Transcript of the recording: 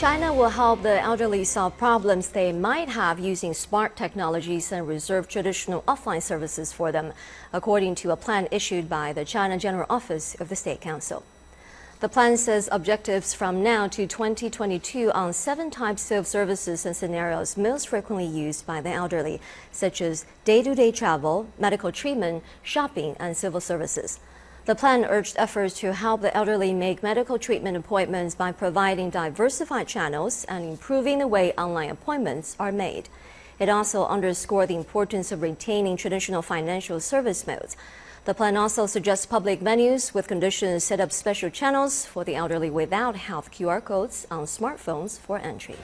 China will help the elderly solve problems they might have using smart technologies and reserve traditional offline services for them, according to a plan issued by the China General Office of the State Council. The plan says objectives from now to 2022 on seven types of services and scenarios most frequently used by the elderly, such as day to day travel, medical treatment, shopping, and civil services. The plan urged efforts to help the elderly make medical treatment appointments by providing diversified channels and improving the way online appointments are made. It also underscored the importance of retaining traditional financial service modes. The plan also suggests public venues with conditions set up special channels for the elderly without health QR codes on smartphones for entry.